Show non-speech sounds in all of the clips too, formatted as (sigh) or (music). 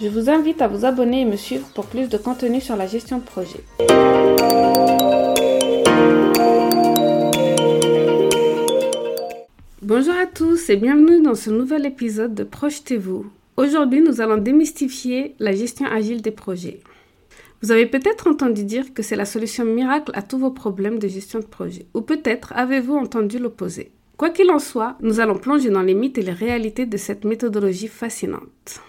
Je vous invite à vous abonner et me suivre pour plus de contenu sur la gestion de projet. Bonjour à tous et bienvenue dans ce nouvel épisode de Projetez-vous. Aujourd'hui, nous allons démystifier la gestion agile des projets. Vous avez peut-être entendu dire que c'est la solution miracle à tous vos problèmes de gestion de projet, ou peut-être avez-vous entendu l'opposé. Quoi qu'il en soit, nous allons plonger dans les mythes et les réalités de cette méthodologie fascinante.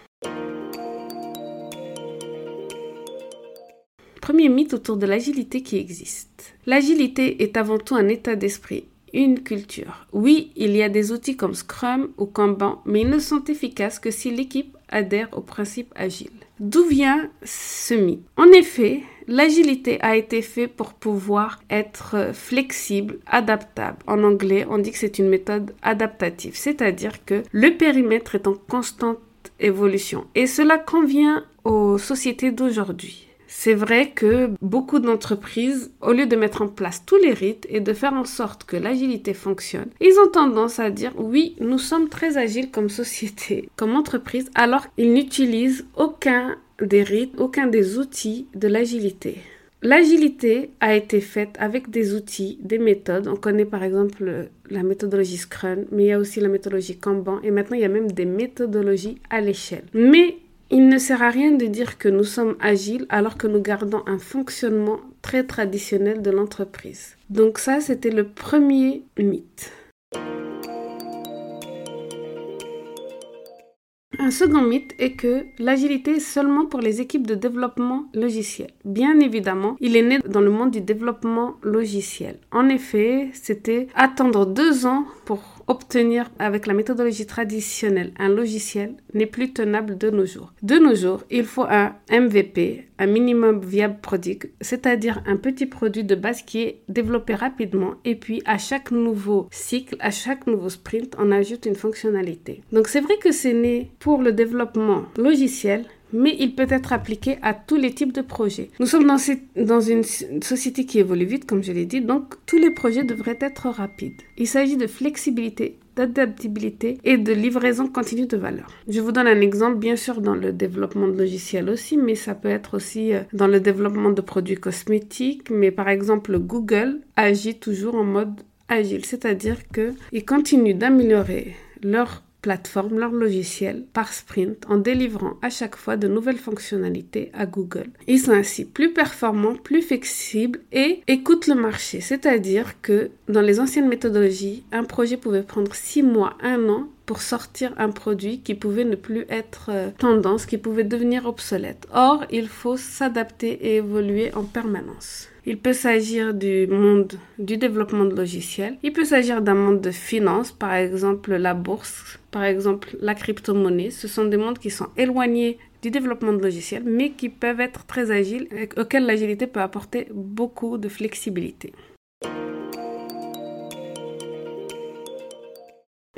Premier mythe autour de l'agilité qui existe. L'agilité est avant tout un état d'esprit, une culture. Oui, il y a des outils comme Scrum ou Kanban, mais ils ne sont efficaces que si l'équipe adhère au principe agile. D'où vient ce mythe? En effet, l'agilité a été faite pour pouvoir être flexible, adaptable. En anglais, on dit que c'est une méthode adaptative, c'est-à-dire que le périmètre est en constante évolution. Et cela convient aux sociétés d'aujourd'hui. C'est vrai que beaucoup d'entreprises, au lieu de mettre en place tous les rites et de faire en sorte que l'agilité fonctionne, ils ont tendance à dire oui, nous sommes très agiles comme société, comme entreprise, alors qu'ils n'utilisent aucun des rites, aucun des outils de l'agilité. L'agilité a été faite avec des outils, des méthodes. On connaît par exemple la méthodologie Scrum, mais il y a aussi la méthodologie Kanban et maintenant il y a même des méthodologies à l'échelle. Mais il ne sert à rien de dire que nous sommes agiles alors que nous gardons un fonctionnement très traditionnel de l'entreprise. Donc ça, c'était le premier mythe. Un second mythe est que l'agilité est seulement pour les équipes de développement logiciel. Bien évidemment, il est né dans le monde du développement logiciel. En effet, c'était attendre deux ans pour obtenir avec la méthodologie traditionnelle un logiciel n'est plus tenable de nos jours. De nos jours, il faut un MVP, un minimum viable produit, c'est-à-dire un petit produit de base qui est développé rapidement et puis à chaque nouveau cycle, à chaque nouveau sprint, on ajoute une fonctionnalité. Donc c'est vrai que c'est né pour le développement logiciel, mais il peut être appliqué à tous les types de projets. Nous sommes dans, une société qui évolue vite, comme je l'ai dit, donc tous les projets devraient être rapides. Il s'agit de flexibilité, d'adaptabilité et de livraison continue de valeur. Je vous donne un exemple, bien sûr, dans le développement de logiciels aussi, mais ça peut être aussi euh, dans le développement de produits cosmétiques. Mais par exemple, Google agit toujours en mode agile, c'est-à-dire qu'ils continuent d'améliorer leur plateforme leur logiciel par sprint en délivrant à chaque fois de nouvelles fonctionnalités à Google. Ils sont ainsi plus performants, plus flexibles et écoutent le marché. C'est-à-dire que dans les anciennes méthodologies, un projet pouvait prendre six mois, un an pour sortir un produit qui pouvait ne plus être euh, tendance, qui pouvait devenir obsolète. Or, il faut s'adapter et évoluer en permanence. Il peut s'agir du monde du développement de logiciels. Il peut s'agir d'un monde de finance, par exemple la bourse, par exemple la crypto-monnaie. Ce sont des mondes qui sont éloignés du développement de logiciels, mais qui peuvent être très agiles, et auxquels l'agilité peut apporter beaucoup de flexibilité.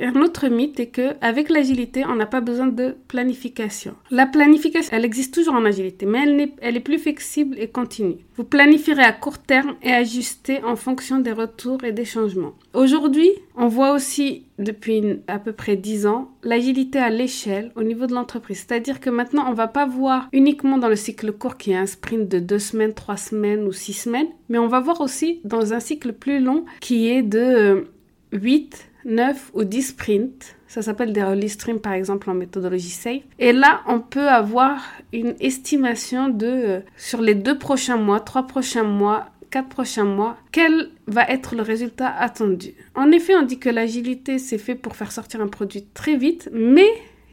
Un autre mythe est que avec l'agilité, on n'a pas besoin de planification. La planification, elle existe toujours en agilité, mais elle, est, plus flexible et continue. Vous planifierez à court terme et ajustez en fonction des retours et des changements. Aujourd'hui, on voit aussi depuis à peu près 10 ans l'agilité à l'échelle au niveau de l'entreprise. C'est-à-dire que maintenant, on va pas voir uniquement dans le cycle court qui est un sprint de 2 semaines, 3 semaines ou 6 semaines, mais on va voir aussi dans un cycle plus long qui est de 8 euh, 9 ou 10 sprints. Ça s'appelle des release streams par exemple en méthodologie SAFE. Et là, on peut avoir une estimation de, euh, sur les deux prochains mois, trois prochains mois, quatre prochains mois, quel va être le résultat attendu. En effet, on dit que l'agilité, c'est fait pour faire sortir un produit très vite, mais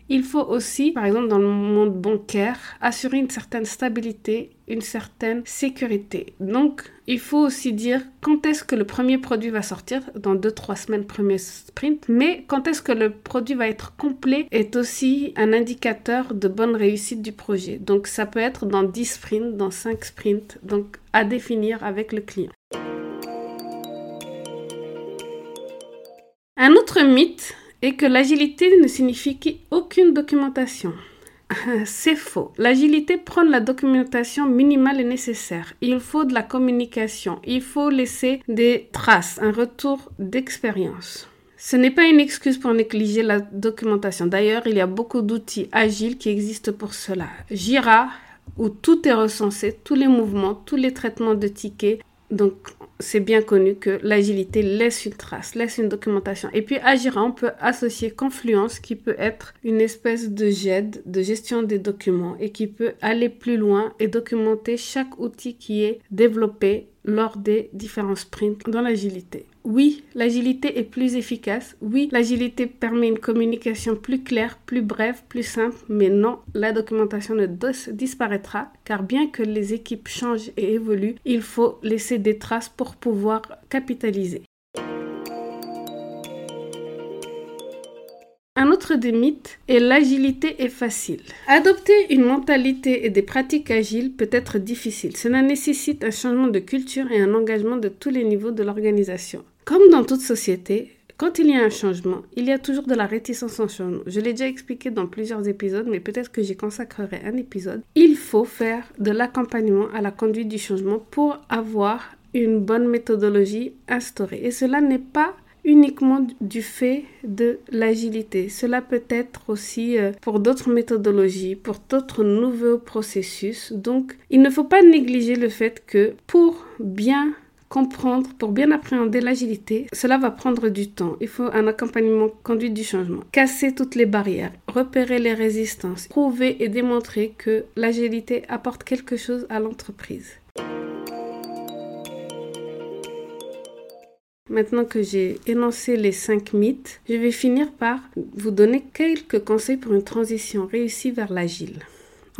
il faut aussi, par exemple dans le monde bancaire, assurer une certaine stabilité, une certaine sécurité. Donc, il faut aussi dire quand est-ce que le premier produit va sortir, dans 2-3 semaines, premier sprint, mais quand est-ce que le produit va être complet est aussi un indicateur de bonne réussite du projet. Donc, ça peut être dans 10 sprints, dans 5 sprints, donc à définir avec le client. Un autre mythe et que l'agilité ne signifie aucune documentation. (laughs) C'est faux. L'agilité prend la documentation minimale et nécessaire. Il faut de la communication. Il faut laisser des traces, un retour d'expérience. Ce n'est pas une excuse pour négliger la documentation. D'ailleurs, il y a beaucoup d'outils agiles qui existent pour cela. Jira, où tout est recensé, tous les mouvements, tous les traitements de tickets. Donc, c'est bien connu que l'agilité laisse une trace, laisse une documentation. Et puis Agira, on peut associer Confluence qui peut être une espèce de GED, de gestion des documents et qui peut aller plus loin et documenter chaque outil qui est développé lors des différents sprints dans l'agilité. Oui, l'agilité est plus efficace. Oui, l'agilité permet une communication plus claire, plus brève, plus simple. Mais non, la documentation ne disparaîtra car bien que les équipes changent et évoluent, il faut laisser des traces pour pouvoir capitaliser. Un autre des mythes est l'agilité est facile. Adopter une mentalité et des pratiques agiles peut être difficile. Cela nécessite un changement de culture et un engagement de tous les niveaux de l'organisation. Comme dans toute société, quand il y a un changement, il y a toujours de la réticence en changement. Je l'ai déjà expliqué dans plusieurs épisodes, mais peut-être que j'y consacrerai un épisode. Il faut faire de l'accompagnement à la conduite du changement pour avoir une bonne méthodologie instaurée. Et cela n'est pas uniquement du fait de l'agilité. Cela peut être aussi euh, pour d'autres méthodologies, pour d'autres nouveaux processus. Donc, il ne faut pas négliger le fait que pour bien comprendre, pour bien appréhender l'agilité, cela va prendre du temps. Il faut un accompagnement conduit du changement. Casser toutes les barrières, repérer les résistances, prouver et démontrer que l'agilité apporte quelque chose à l'entreprise. Maintenant que j'ai énoncé les cinq mythes, je vais finir par vous donner quelques conseils pour une transition réussie vers l'agile.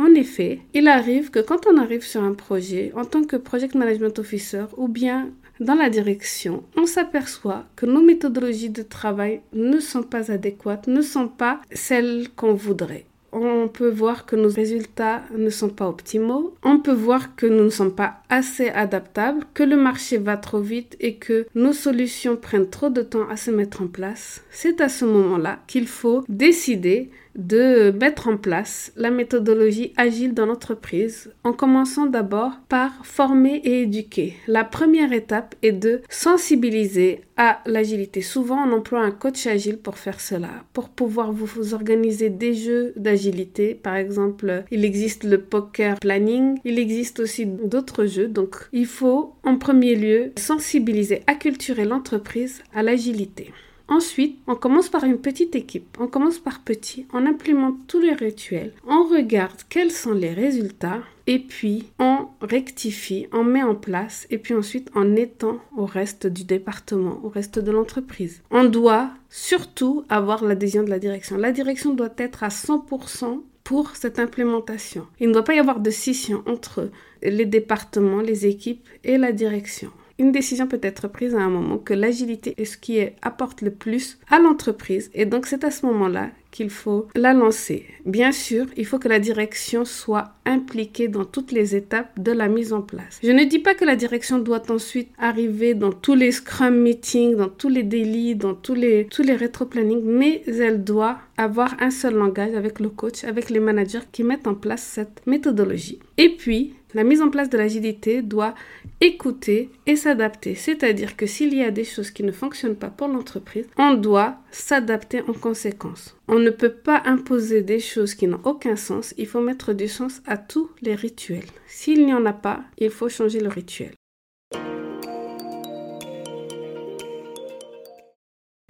En effet, il arrive que quand on arrive sur un projet en tant que project management officer ou bien dans la direction, on s'aperçoit que nos méthodologies de travail ne sont pas adéquates, ne sont pas celles qu'on voudrait on peut voir que nos résultats ne sont pas optimaux, on peut voir que nous ne sommes pas assez adaptables, que le marché va trop vite et que nos solutions prennent trop de temps à se mettre en place. C'est à ce moment-là qu'il faut décider de mettre en place la méthodologie agile dans l'entreprise en commençant d'abord par former et éduquer. La première étape est de sensibiliser à l'agilité. Souvent, on emploie un coach agile pour faire cela, pour pouvoir vous, organiser des jeux d'agilité. Par exemple, il existe le poker planning, il existe aussi d'autres jeux. Donc, il faut en premier lieu sensibiliser, acculturer l'entreprise à l'agilité. Ensuite, on commence par une petite équipe. On commence par petit, on implémente tous les rituels, on regarde quels sont les résultats et puis on rectifie, on met en place et puis ensuite on étend au reste du département, au reste de l'entreprise. On doit surtout avoir l'adhésion de la direction. La direction doit être à 100% pour cette implémentation. Il ne doit pas y avoir de scission entre les départements, les équipes et la direction une décision peut être prise à un moment que l'agilité est ce qui apporte le plus à l'entreprise et donc c'est à ce moment-là qu'il faut la lancer. Bien sûr, il faut que la direction soit impliquée dans toutes les étapes de la mise en place. Je ne dis pas que la direction doit ensuite arriver dans tous les scrum meetings, dans tous les délits, dans tous les, tous les rétro-plannings, mais elle doit avoir un seul langage avec le coach, avec les managers qui mettent en place cette méthodologie. Et puis, la mise en place de l'agilité doit écouter et s'adapter. C'est-à-dire que s'il y a des choses qui ne fonctionnent pas pour l'entreprise, on doit s'adapter en conséquence. On ne peut pas imposer des choses qui n'ont aucun sens. Il faut mettre du sens à tous les rituels. S'il n'y en a pas, il faut changer le rituel.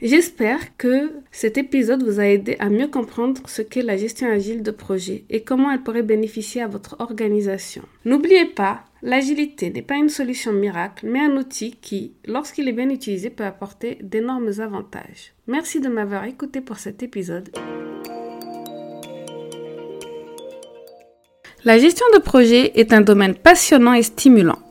J'espère que cet épisode vous a aidé à mieux comprendre ce qu'est la gestion agile de projet et comment elle pourrait bénéficier à votre organisation. N'oubliez pas, l'agilité n'est pas une solution miracle, mais un outil qui, lorsqu'il est bien utilisé, peut apporter d'énormes avantages. Merci de m'avoir écouté pour cet épisode. La gestion de projet est un domaine passionnant et stimulant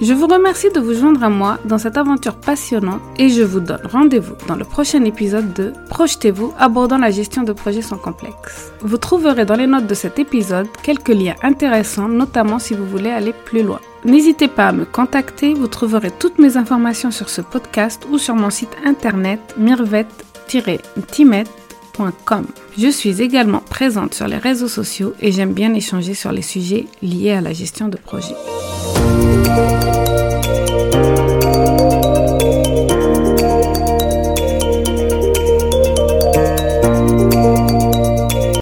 Je vous remercie de vous joindre à moi dans cette aventure passionnante et je vous donne rendez-vous dans le prochain épisode de Projetez-vous abordant la gestion de projets sans complexe. Vous trouverez dans les notes de cet épisode quelques liens intéressants, notamment si vous voulez aller plus loin. N'hésitez pas à me contacter, vous trouverez toutes mes informations sur ce podcast ou sur mon site internet mirvet-timet.com. Je suis également présente sur les réseaux sociaux et j'aime bien échanger sur les sujets liés à la gestion de projet. Música